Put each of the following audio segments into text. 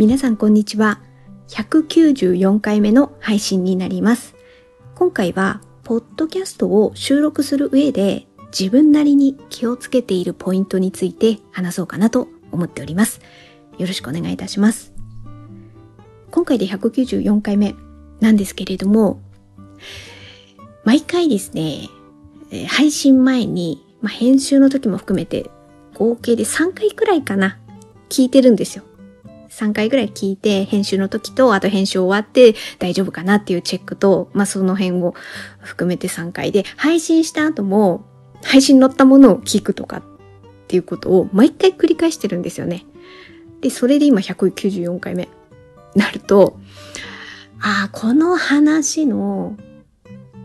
皆さんこんにちは。194回目の配信になります。今回は、ポッドキャストを収録する上で自分なりに気をつけているポイントについて話そうかなと思っております。よろしくお願いいたします。今回で194回目なんですけれども、毎回ですね、配信前に、まあ、編集の時も含めて合計で3回くらいかな、聞いてるんですよ。3回ぐらい聞いて、編集の時と、あと編集終わって大丈夫かなっていうチェックと、まあ、その辺を含めて3回で、配信した後も、配信乗ったものを聞くとかっていうことを毎回繰り返してるんですよね。で、それで今194回目なると、ああ、この話の、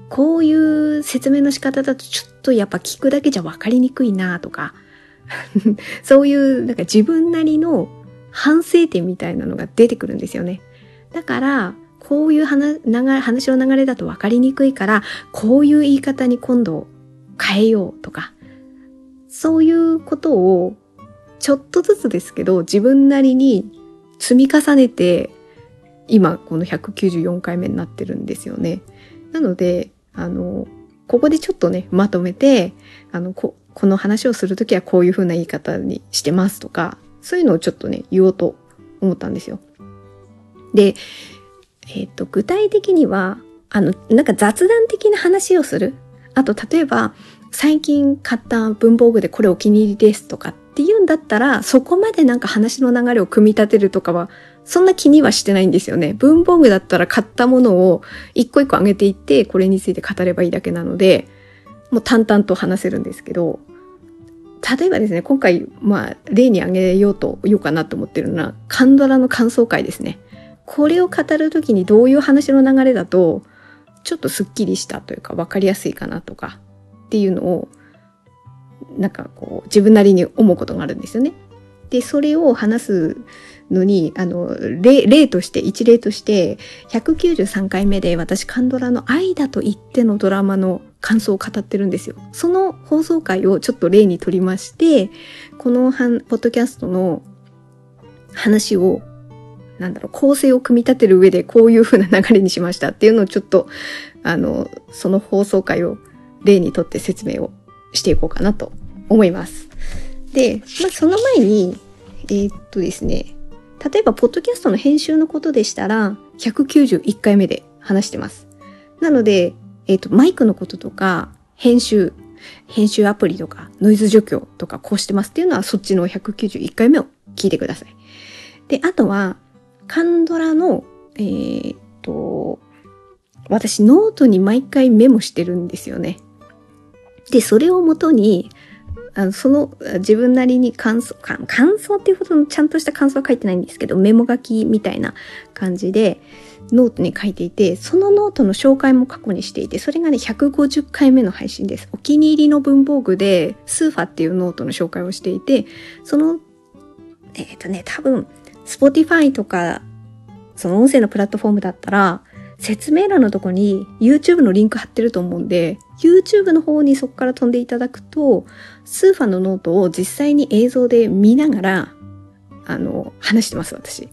こういう説明の仕方だとちょっとやっぱ聞くだけじゃ分かりにくいなとか、そういうなんか自分なりの反省点みたいなのが出てくるんですよね。だから、こういう話話の流れだと分かりにくいから、こういう言い方に今度変えようとか、そういうことをちょっとずつですけど自分なりに積み重ねて今この194回目になってるんですよね。なので、あの、ここでちょっとね、まとめて、あの、ここの話をするときはこういう風な言い方にしてますとか、そういうのをちょっとね、言おうと思ったんですよ。で、えっ、と、具体的には、あの、なんか雑談的な話をする。あと、例えば、最近買った文房具でこれお気に入りですとかっていうんだったら、そこまでなんか話の流れを組み立てるとかは、そんな気にはしてないんですよね。文房具だったら買ったものを一個一個上げていって、これについて語ればいいだけなので、もう淡々と話せるんですけど、例えばですね、今回、まあ、例に挙げようと、言おうかなと思ってるのは、カンドラの感想会ですね。これを語るときにどういう話の流れだと、ちょっとスッキリしたというか、わかりやすいかなとか、っていうのを、なんかこう、自分なりに思うことがあるんですよね。で、それを話すのに、あの、例、例として、一例として、193回目で私、カンドラの愛だと言ってのドラマの感想を語ってるんですよ。その放送回をちょっと例にとりまして、このポッドキャストの話を、なんだろう、構成を組み立てる上でこういう風な流れにしましたっていうのをちょっと、あの、その放送回を例にとって説明をしていこうかなと思います。で、まあ、その前に、えーっとですね、例えば、ポッドキャストの編集のことでしたら、191回目で話してます。なので、えーと、マイクのこととか、編集、編集アプリとか、ノイズ除去とか、こうしてますっていうのは、そっちの191回目を聞いてください。で、あとは、韓ドラの、えーっと、私、ノートに毎回メモしてるんですよね。で、それをもとに、あのその自分なりに感想、感想っていうほどのちゃんとした感想は書いてないんですけど、メモ書きみたいな感じでノートに書いていて、そのノートの紹介も過去にしていて、それがね、150回目の配信です。お気に入りの文房具で、スーファっていうノートの紹介をしていて、その、えっ、とね、多分、Spotify とか、その音声のプラットフォームだったら、説明欄のとこに YouTube のリンク貼ってると思うんで、YouTube の方にそこから飛んでいただくと、スーファのノートを実際に映像で見ながら、あの、話してます、私。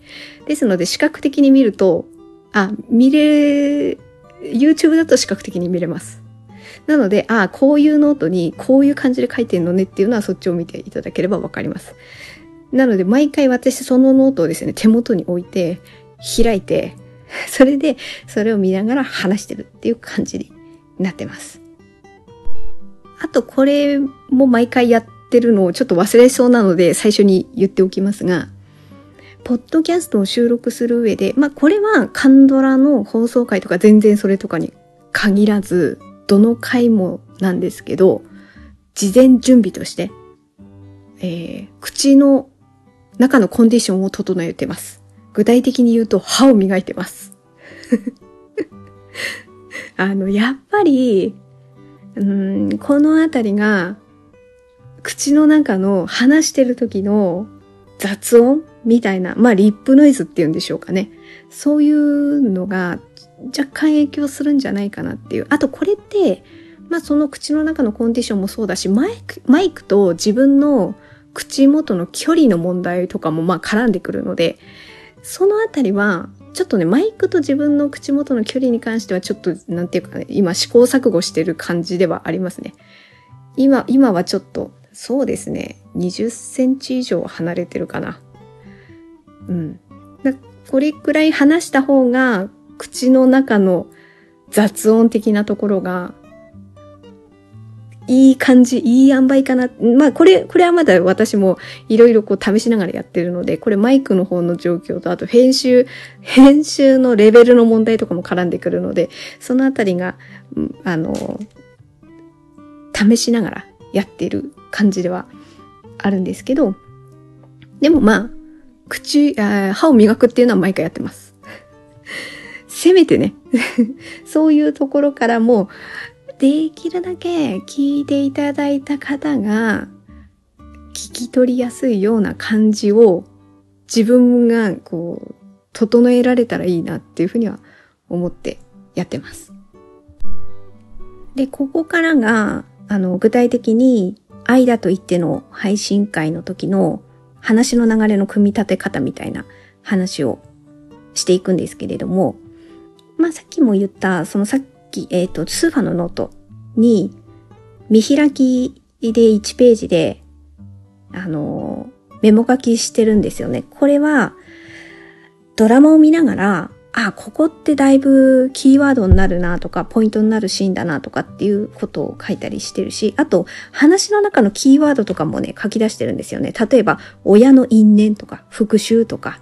ですので、視覚的に見ると、あ、見れ、YouTube だと視覚的に見れます。なので、あこういうノートにこういう感じで書いてるのねっていうのはそっちを見ていただければわかります。なので、毎回私そのノートをですね、手元に置いて、開いて、それで、それを見ながら話してるっていう感じになってます。あと、これも毎回やってるのをちょっと忘れそうなので、最初に言っておきますが、ポッドキャストを収録する上で、まあ、これはカンドラの放送回とか全然それとかに限らず、どの回もなんですけど、事前準備として、えー、口の中のコンディションを整えてます。具体的に言うと歯を磨いてます。あの、やっぱり、うん、このあたりが、口の中の話してる時の雑音みたいな、まあリップノイズっていうんでしょうかね。そういうのが若干影響するんじゃないかなっていう。あとこれって、まあその口の中のコンディションもそうだし、マイク、マイクと自分の口元の距離の問題とかもまあ絡んでくるので、そのあたりは、ちょっとね、マイクと自分の口元の距離に関してはちょっと、なんていうかね、今試行錯誤してる感じではありますね。今、今はちょっと、そうですね、20センチ以上離れてるかな。うん。これくらい話した方が、口の中の雑音的なところがいい感じ、いい塩梅かな。まあ、これ、これはまだ私もいろいろこう試しながらやってるので、これマイクの方の状況と、あと編集、編集のレベルの問題とかも絡んでくるので、そのあたりが、あの、試しながらやってる感じではあるんですけど、でもまあ、口、あ歯を磨くっていうのは毎回やってます。せめてね、そういうところからも、できるだけ聞いていただいた方が聞き取りやすいような感じを自分がこう整えられたらいいなっていうふうには思ってやってます。で、ここからが、あの、具体的に愛だと言っての配信会の時の話の流れの組み立て方みたいな話をしていくんですけれども、まあさっきも言った、そのさっき、えっ、ー、と、スーファのノートに、見開きで1ページで、あの、メモ書きしてるんですよね。これは、ドラマを見ながら、あ、ここってだいぶキーワードになるなとか、ポイントになるシーンだなとかっていうことを書いたりしてるし、あと、話の中のキーワードとかもね、書き出してるんですよね。例えば、親の因縁とか、復讐とか、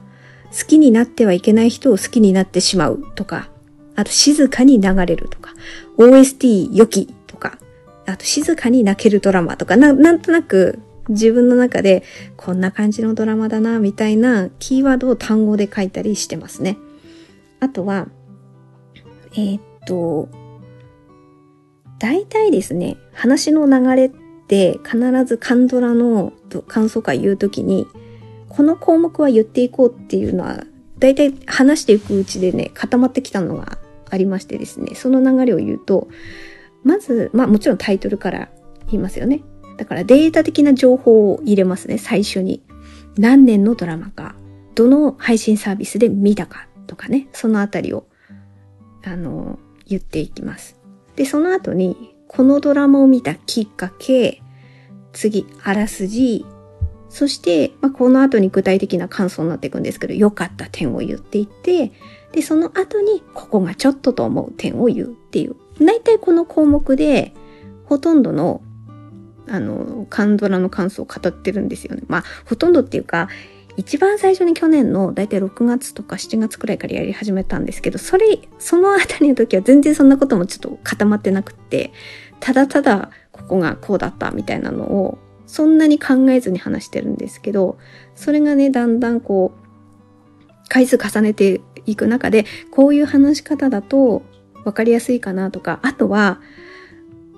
好きになってはいけない人を好きになってしまうとか、あと静かに流れるとか、OST 良きとか、あと静かに泣けるドラマとか、ななんとなく自分の中でこんな感じのドラマだな、みたいなキーワードを単語で書いたりしてますね。あとは、えー、っと、大体ですね、話の流れって必ずカンドラの感想会言うときに、この項目は言っていこうっていうのは、大体話していくうちでね、固まってきたのがありましてですね、その流れを言うと、まず、まあもちろんタイトルから言いますよね。だからデータ的な情報を入れますね、最初に。何年のドラマか、どの配信サービスで見たかとかね、そのあたりを、あの、言っていきます。で、その後に、このドラマを見たきっかけ、次、あらすじ、そして、まあ、この後に具体的な感想になっていくんですけど、良かった点を言っていって、で、その後に、ここがちょっとと思う点を言うっていう。大体この項目で、ほとんどの、あの、カンドラの感想を語ってるんですよね。まあ、ほとんどっていうか、一番最初に去年の大体6月とか7月くらいからやり始めたんですけど、それ、そのあたりの時は全然そんなこともちょっと固まってなくって、ただただここがこうだったみたいなのを、そんなに考えずに話してるんですけど、それがね、だんだんこう、回数重ねていく中で、こういう話し方だと分かりやすいかなとか、あとは、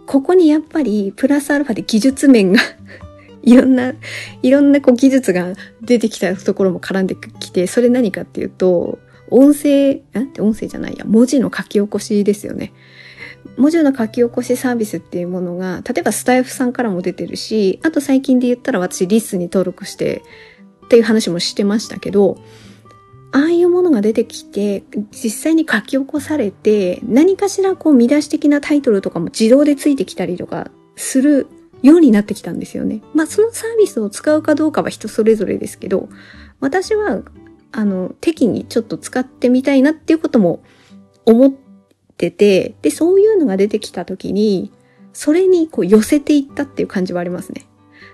ここにやっぱりプラスアルファで技術面がいろんな、いろんなこう技術が出てきたところも絡んできて、それ何かっていうと、音声、なんて音声じゃないや、文字の書き起こしですよね。文字の書き起こしサービスっていうものが、例えばスタイフさんからも出てるし、あと最近で言ったら私リスに登録してっていう話もしてましたけど、ああいうものが出てきて、実際に書き起こされて、何かしらこう見出し的なタイトルとかも自動でついてきたりとかするようになってきたんですよね。まあそのサービスを使うかどうかは人それぞれですけど、私は、あの、適宜ちょっと使ってみたいなっていうことも思ってて、で、そういうのが出てきた時に、それにこう寄せていったっていう感じはありますね。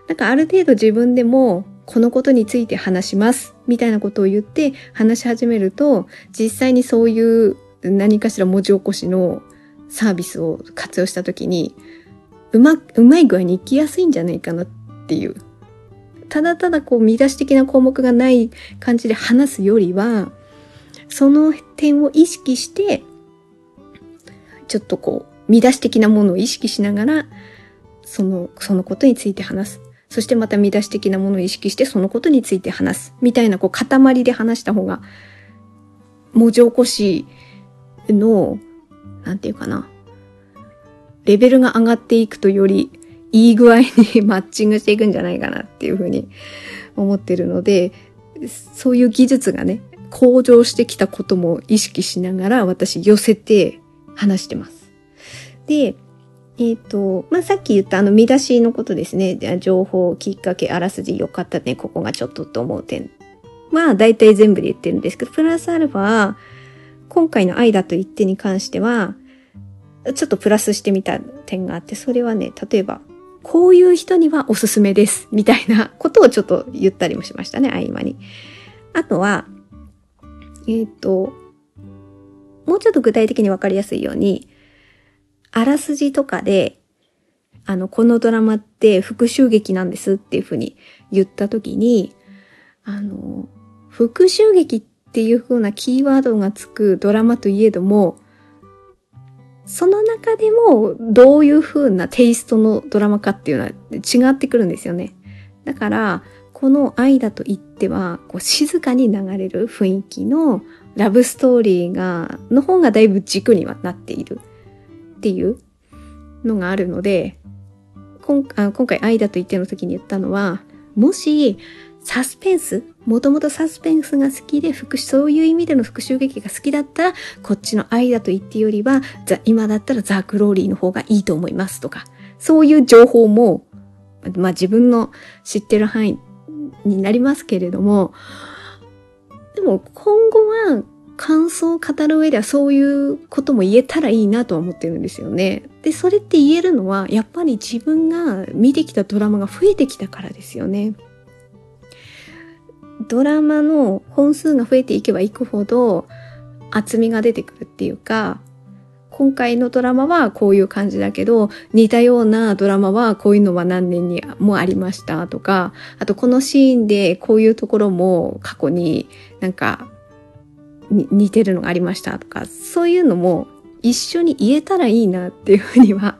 なんかある程度自分でもこのことについて話しますみたいなことを言って話し始めると実際にそういう何かしら文字起こしのサービスを活用した時にうま、うまい具合に行きやすいんじゃないかなっていう。ただただこう見出し的な項目がない感じで話すよりはその点を意識してちょっとこう見出し的なものを意識しながらその、そのことについて話す。そしてまた見出し的なものを意識してそのことについて話す。みたいなこう塊で話した方が、文字起こしの、なんていうかな。レベルが上がっていくとよりいい具合にマッチングしていくんじゃないかなっていうふうに思ってるので、そういう技術がね、向上してきたことも意識しながら私寄せて話してます。で、えっ、ー、と、まあ、さっき言ったあの見出しのことですね。情報、きっかけ、あらすじ、よかったね、ここがちょっとと思う点は、大体全部で言ってるんですけど、プラスアルファ、今回の愛だと言ってに関しては、ちょっとプラスしてみた点があって、それはね、例えば、こういう人にはおすすめです、みたいなことをちょっと言ったりもしましたね、合間に。あとは、えっ、ー、と、もうちょっと具体的にわかりやすいように、あらすじとかで、あの、このドラマって復讐劇なんですっていうふうに言ったときに、あの、復讐劇っていう風なキーワードがつくドラマといえども、その中でもどういう風なテイストのドラマかっていうのは違ってくるんですよね。だから、この愛だと言っては、こう静かに流れる雰囲気のラブストーリーが、の方がだいぶ軸にはなっているっていうのがあるので、今今回愛だと言っての時に言ったのは、もしサスペンスもともとサスペンスが好きで、復そういう意味での復讐劇が好きだったら、こっちの愛だと言ってよりは、今だったらザ・クローリーの方がいいと思いますとか、そういう情報も、まあ自分の知ってる範囲になりますけれども、でも今後は感想を語る上ではそういうことも言えたらいいなとは思ってるんですよね。で、それって言えるのは、やっぱり自分が見てきたドラマが増えてきたからですよね。ドラマの本数が増えていけばいくほど厚みが出てくるっていうか、今回のドラマはこういう感じだけど、似たようなドラマはこういうのは何年にもありましたとか、あとこのシーンでこういうところも過去になんか似てるのがありましたとか、そういうのも一緒に言えたらいいなっていうふうには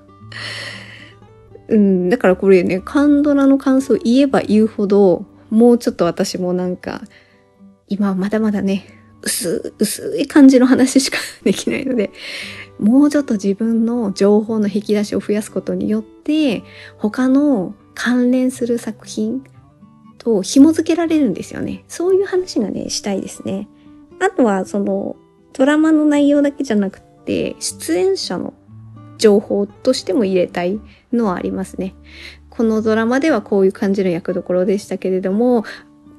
うん、だからこれね、カンドラの感想言えば言うほど、もうちょっと私もなんか、今はまだまだね、薄、薄い感じの話しかできないので、もうちょっと自分の情報の引き出しを増やすことによって、他の関連する作品と紐付けられるんですよね。そういう話がね、したいですね。あとは、その、ドラマの内容だけじゃなくて、出演者の情報としても入れたいのはありますね。このドラマではこういう感じの役どころでしたけれども、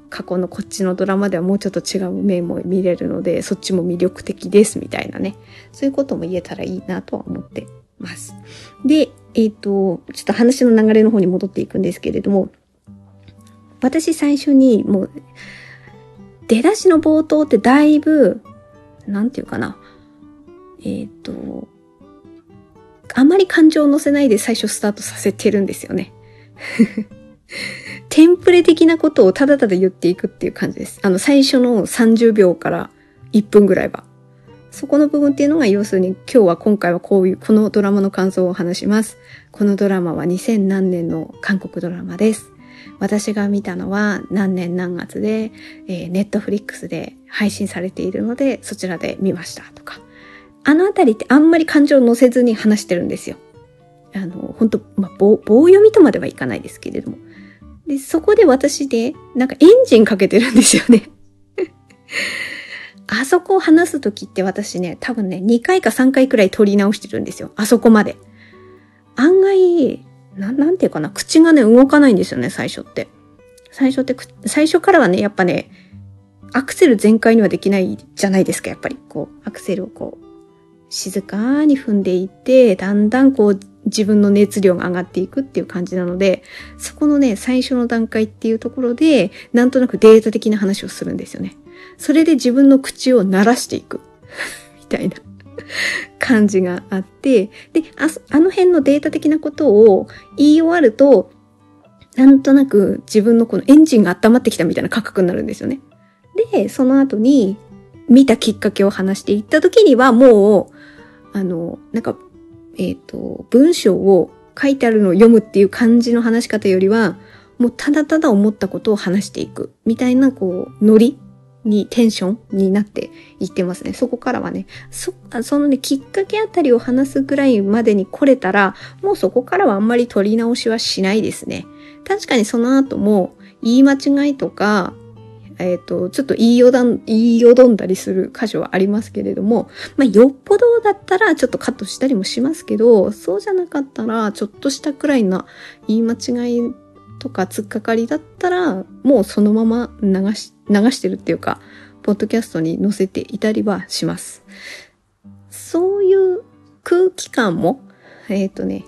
過去のこっちのドラマではもうちょっと違う面も見れるので、そっちも魅力的ですみたいなね。そういうことも言えたらいいなとは思ってます。で、えっ、ー、と、ちょっと話の流れの方に戻っていくんですけれども、私最初にもう、出だしの冒頭ってだいぶ、なんていうかな、えっ、ー、と、あまり感情を乗せないで最初スタートさせてるんですよね。テンプレ的なことをただただ言っていくっていう感じです。あの、最初の30秒から1分ぐらいは。そこの部分っていうのが要するに今日は今回はこういう、このドラマの感想を話します。このドラマは2000何年の韓国ドラマです。私が見たのは何年何月で、えー、ネットフリックスで配信されているのでそちらで見ましたとか。あのあたりってあんまり感情を乗せずに話してるんですよ。あの、本当まあ、棒、棒読みとまではいかないですけれども。で、そこで私で、なんかエンジンかけてるんですよね。あそこを話すときって私ね、多分ね、2回か3回くらい撮り直してるんですよ。あそこまで。案外、ななんていうかな、口がね、動かないんですよね、最初って。最初って、最初からはね、やっぱね、アクセル全開にはできないじゃないですか、やっぱり。こう、アクセルをこう、静かに踏んでいって、だんだんこう、自分の熱量が上がっていくっていう感じなので、そこのね、最初の段階っていうところで、なんとなくデータ的な話をするんですよね。それで自分の口を鳴らしていく。みたいな感じがあって、であ、あの辺のデータ的なことを言い終わると、なんとなく自分のこのエンジンが温まってきたみたいな感覚になるんですよね。で、その後に見たきっかけを話していった時にはもう、あの、なんかえっ、ー、と、文章を書いてあるのを読むっていう感じの話し方よりは、もうただただ思ったことを話していく、みたいな、こう、ノリに、テンションになっていってますね。そこからはね、そ、そのね、きっかけあたりを話すぐらいまでに来れたら、もうそこからはあんまり取り直しはしないですね。確かにその後も、言い間違いとか、えっ、ー、と、ちょっと言いよだん、言いよどんだりする箇所はありますけれども、まあ、よっぽどだったらちょっとカットしたりもしますけど、そうじゃなかったら、ちょっとしたくらいな言い間違いとか突っかかりだったら、もうそのまま流し、流してるっていうか、ポッドキャストに載せていたりはします。そういう空気感も、えっ、ー、とね、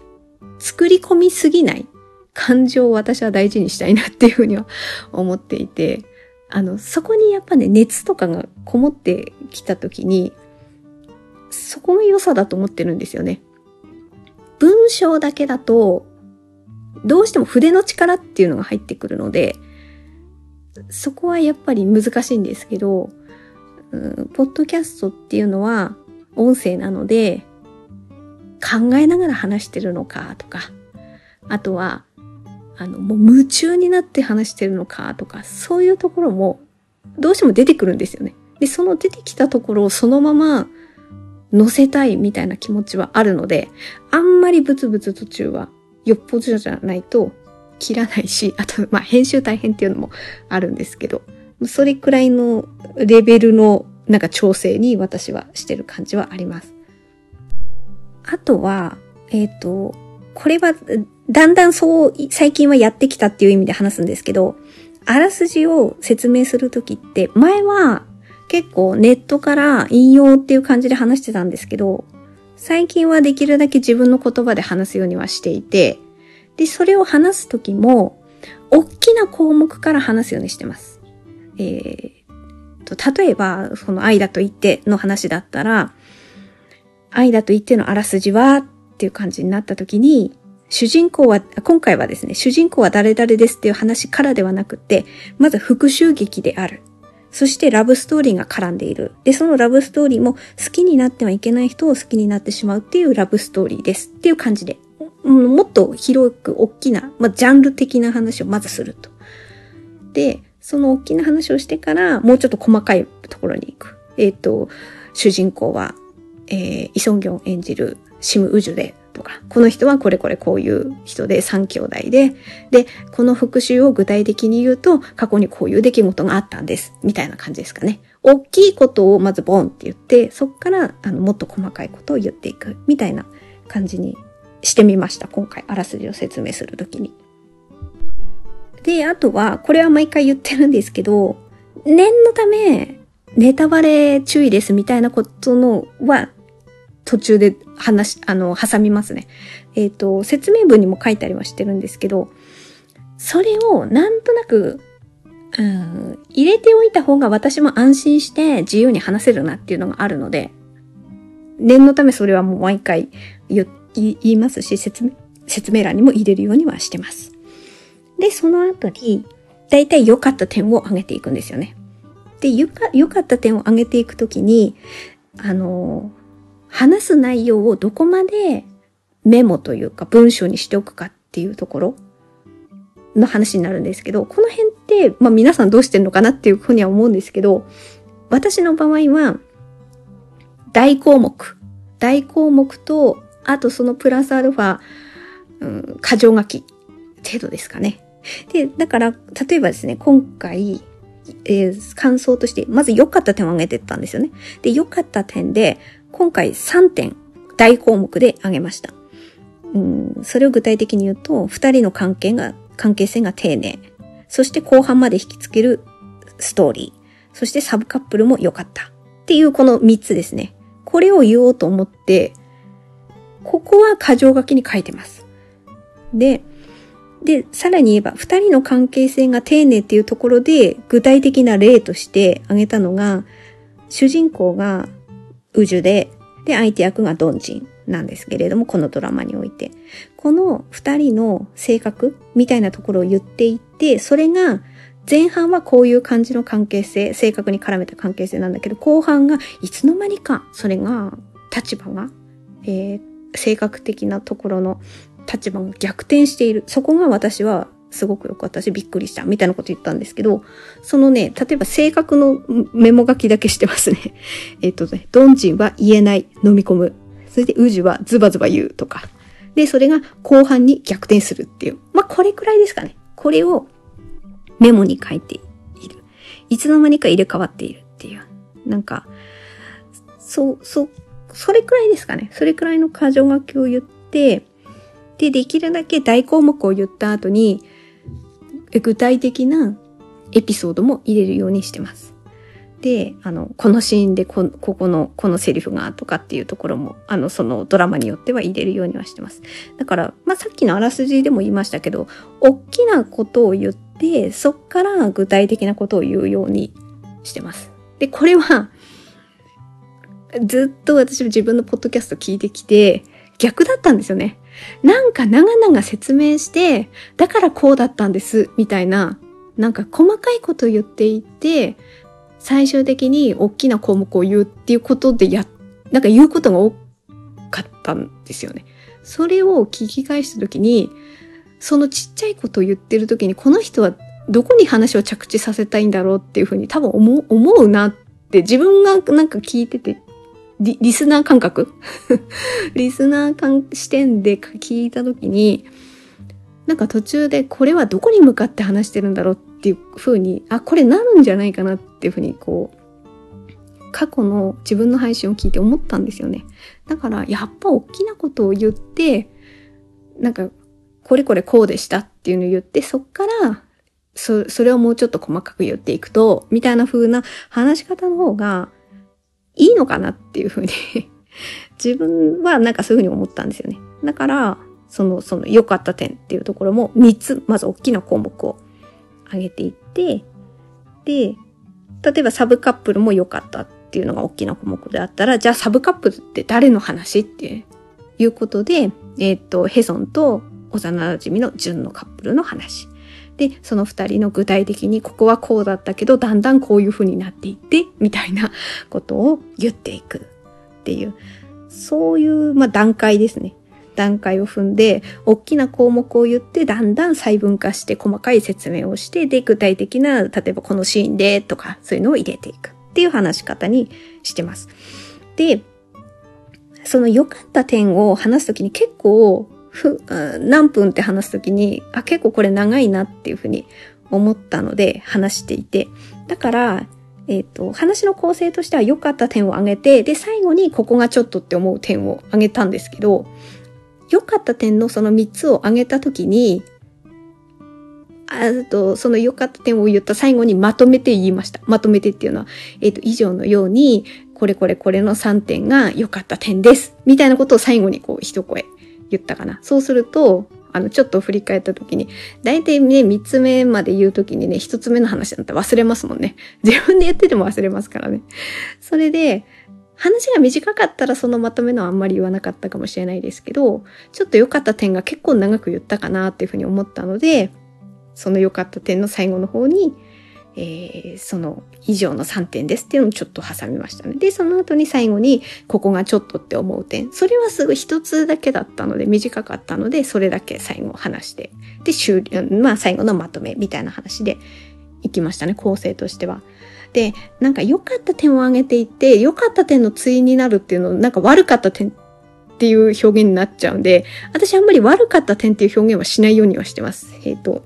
作り込みすぎない感情を私は大事にしたいなっていうふうには思っていて、あの、そこにやっぱね、熱とかがこもってきた時に、そこが良さだと思ってるんですよね。文章だけだと、どうしても筆の力っていうのが入ってくるので、そこはやっぱり難しいんですけど、うん、ポッドキャストっていうのは音声なので、考えながら話してるのかとか、あとはあの、もう夢中になって話してるのかとか、そういうところもどうしても出てくるんですよね。で、その出てきたところをそのまま載せたいみたいな気持ちはあるので、あんまりブツブツ途中はよっぽどじゃないと切らないし、あと、まあ、編集大変っていうのもあるんですけど、それくらいのレベルのなんか調整に私はしてる感じはあります。あとは、えっ、ー、と、これはだんだんそう最近はやってきたっていう意味で話すんですけど、あらすじを説明するときって、前は結構ネットから引用っていう感じで話してたんですけど、最近はできるだけ自分の言葉で話すようにはしていて、で、それを話すときも、大きな項目から話すようにしてます。えー、と、例えば、その愛だと言っての話だったら、愛だと言ってのあらすじはっていう感じになったときに、主人公は、今回はですね、主人公は誰々ですっていう話からではなくて、まず復讐劇である。そしてラブストーリーが絡んでいる。で、そのラブストーリーも好きになってはいけない人を好きになってしまうっていうラブストーリーですっていう感じで、うんもっと広く大きな、まあ、ジャンル的な話をまずすると。で、その大きな話をしてから、もうちょっと細かいところに行く。えっ、ー、と、主人公は、えー、イソンギョン演じるシム・ウジュで、とか、この人はこれこれこういう人で3兄弟で、で、この復習を具体的に言うと、過去にこういう出来事があったんです。みたいな感じですかね。大きいことをまずボンって言って、そっからあのもっと細かいことを言っていく。みたいな感じにしてみました。今回、あらすじを説明するときに。で、あとは、これは毎回言ってるんですけど、念のため、ネタバレ注意ですみたいなことのは途中で話、あの、挟みますね。えっ、ー、と、説明文にも書いたりはしてるんですけど、それをなんとなく、うん、入れておいた方が私も安心して自由に話せるなっていうのがあるので、念のためそれはもう毎回言いますし、説明、説明欄にも入れるようにはしてます。で、その後に、だいたい良かった点を挙げていくんですよね。で、良かかった点を挙げていくときに、あの話す内容をどこまでメモというか文章にしておくかっていうところの話になるんですけど、この辺って、まあ皆さんどうしてるのかなっていうふうには思うんですけど、私の場合は、大項目、大項目と、あとそのプラスアルファ、うん、箇条書き程度ですかね。で、だから、例えばですね、今回、えー、感想として、まず良かった点を挙げてったんですよね。で、良かった点で、今回3点大項目で挙げました。うん、それを具体的に言うと、二人の関係が、関係性が丁寧。そして後半まで引きつけるストーリー。そしてサブカップルも良かった。っていうこの3つですね。これを言おうと思って、ここは箇条書きに書いてます。で、で、さらに言えば、二人の関係性が丁寧っていうところで、具体的な例として挙げたのが、主人公が宇宙で、で、相手役がドンジンなんですけれども、このドラマにおいて。この二人の性格みたいなところを言っていって、それが前半はこういう感じの関係性、性格に絡めた関係性なんだけど、後半がいつの間にか、それが、立場が、えー、性格的なところの立場が逆転している。そこが私はすごくよかったし、びっくりした、みたいなこと言ったんですけど、そのね、例えば性格のメモ書きだけしてますね。えっとね、ドンジンは言えない、飲み込む。それでウジはズバズバ言うとか。で、それが後半に逆転するっていう。まあ、これくらいですかね。これをメモに書いている。いつの間にか入れ替わっているっていう。なんか、そう、そう、それくらいですかね。それくらいの箇条書きを言って、で、できるだけ大項目を言った後に、具体的なエピソードも入れるようにしてます。で、あの、このシーンでこ、ここの、このセリフがとかっていうところも、あの、そのドラマによっては入れるようにはしてます。だから、まあ、さっきのあらすじでも言いましたけど、大きなことを言って、そっから具体的なことを言うようにしてます。で、これは、ずっと私も自分のポッドキャスト聞いてきて、逆だったんですよね。なんか長々説明して、だからこうだったんです、みたいな、なんか細かいことを言っていて、最終的に大きな項目を言うっていうことでや、なんか言うことが多かったんですよね。それを聞き返した時に、そのちっちゃいことを言ってる時に、この人はどこに話を着地させたいんだろうっていうふうに多分思う、思うなって自分がなんか聞いててリリスナー感覚？リスナー感視点で聞いた時に、なんか途中でこれはどこに向かって話してるんだろうっていう風に、あ、これなるんじゃないかなっていう風にこう、過去の自分の配信を聞いて思ったんですよね。だからやっぱ大きなことを言って、なんか、これこれこうでしたっていうのを言って、そっから、そ、れをもうちょっと細かく言っていくと、みたいな風な話し方の方が、いいのかなっていうふうに 自分はなんかそういうふうに思ったんですよね。だから、その、その良かった点っていうところも3つ、まず大きな項目を上げていって、で、例えばサブカップルも良かったっていうのが大きな項目であったら、じゃあサブカップルって誰の話っていうことで、えっ、ー、と、ヘソンと幼馴染の純のカップルの話。で、その二人の具体的にここはこうだったけど、だんだんこういう風になっていって、みたいなことを言っていくっていう、そういう、まあ、段階ですね。段階を踏んで、大きな項目を言って、だんだん細分化して細かい説明をして、で、具体的な、例えばこのシーンでとか、そういうのを入れていくっていう話し方にしてます。で、その良かった点を話すときに結構ふ、何分って話すときに、あ、結構これ長いなっていうふうに思ったので話していて、だから、えっ、ー、と、話の構成としては良かった点を挙げて、で、最後にここがちょっとって思う点を挙げたんですけど、良かった点のその3つを挙げたときに、あと、その良かった点を言った最後にまとめて言いました。まとめてっていうのは、えっ、ー、と、以上のように、これこれこれの3点が良かった点です。みたいなことを最後にこう一声言ったかな。そうすると、あの、ちょっと振り返った時に、大体ね、三つ目まで言う時にね、一つ目の話だったら忘れますもんね。自分で言ってても忘れますからね。それで、話が短かったらそのまとめのはあんまり言わなかったかもしれないですけど、ちょっと良かった点が結構長く言ったかなっていうふうに思ったので、その良かった点の最後の方に、えー、その以上の3点ですっていうのをちょっと挟みましたね。で、その後に最後に、ここがちょっとって思う点。それはすぐ一つだけだったので、短かったので、それだけ最後話して。で、終了、まあ最後のまとめみたいな話でいきましたね、構成としては。で、なんか良かった点を挙げていって、良かった点の対になるっていうの、なんか悪かった点っていう表現になっちゃうんで、私あんまり悪かった点っていう表現はしないようにはしてます。えっ、ー、と、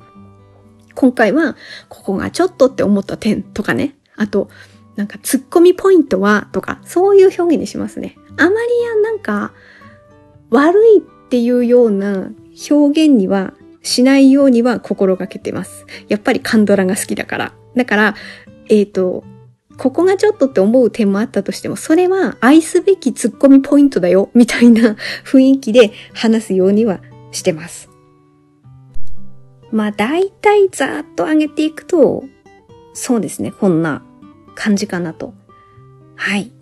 今回は、ここがちょっとって思った点とかね。あと、なんか、突っ込みポイントはとか、そういう表現にしますね。あまりや、なんか、悪いっていうような表現にはしないようには心がけてます。やっぱりカンドラが好きだから。だから、えっ、ー、と、ここがちょっとって思う点もあったとしても、それは愛すべき突っ込みポイントだよ、みたいな雰囲気で話すようにはしてます。まあ大体ざーっと上げていくと、そうですね、こんな感じかなと。はい。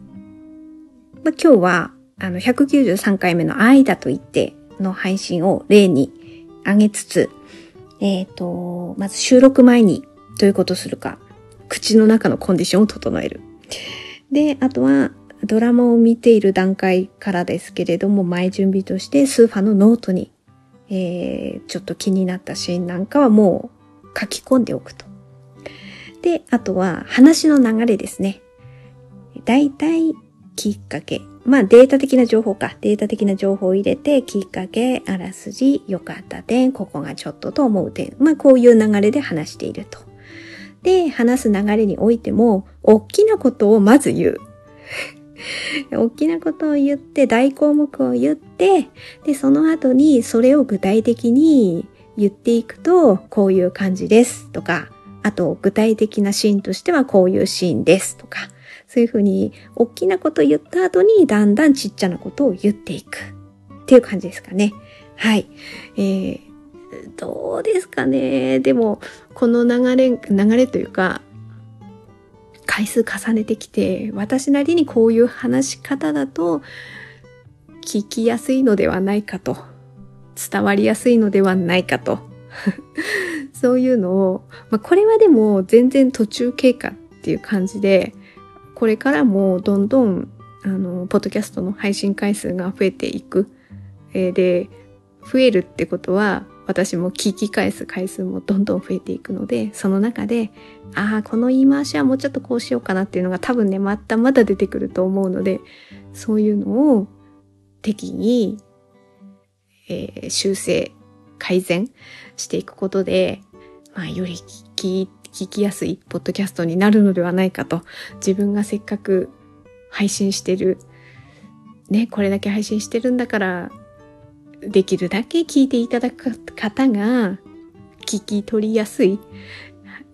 まあ、今日は、あの、193回目の愛だと言っての配信を例に上げつつ、えっ、ー、と、まず収録前にどういうことするか、口の中のコンディションを整える。で、あとは、ドラマを見ている段階からですけれども、前準備としてスーファのノートにえー、ちょっと気になったシーンなんかはもう書き込んでおくと。で、あとは話の流れですね。だいたいきっかけ。まあデータ的な情報か。データ的な情報を入れて、きっかけ、あらすじ、良かった点、ここがちょっとと思う点。まあこういう流れで話していると。で話す流れにおいても、大きなことをまず言う。大きなことを言って、大項目を言って、で、その後にそれを具体的に言っていくと、こういう感じですとか、あと具体的なシーンとしてはこういうシーンですとか、そういうふうに大きなことを言った後にだんだんちっちゃなことを言っていくっていう感じですかね。はい。えー、どうですかね。でも、この流れ、流れというか、回数重ねてきて、私なりにこういう話し方だと聞きやすいのではないかと、伝わりやすいのではないかと、そういうのを、まあ、これはでも全然途中経過っていう感じで、これからもどんどん、あの、ポッドキャストの配信回数が増えていく。え、で、増えるってことは、私も聞き返す回数もどんどん増えていくので、その中で、ああ、この言い回しはもうちょっとこうしようかなっていうのが多分ね、またまだ出てくると思うので、そういうのを適宜、えー、修正、改善していくことで、まあ、より聞き、聞きやすいポッドキャストになるのではないかと、自分がせっかく配信してる、ね、これだけ配信してるんだから、できるだけ聞いていただく方が聞き取りやすい、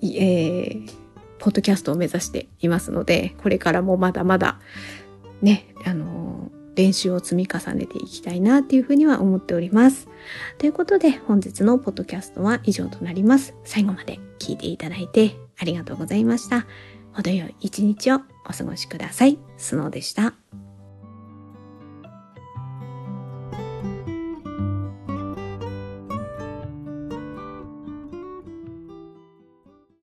えー、ポッドキャストを目指していますので、これからもまだまだね、あのー、練習を積み重ねていきたいなっていうふうには思っております。ということで本日のポッドキャストは以上となります。最後まで聞いていただいてありがとうございました。程よい一日をお過ごしください。スノーでした。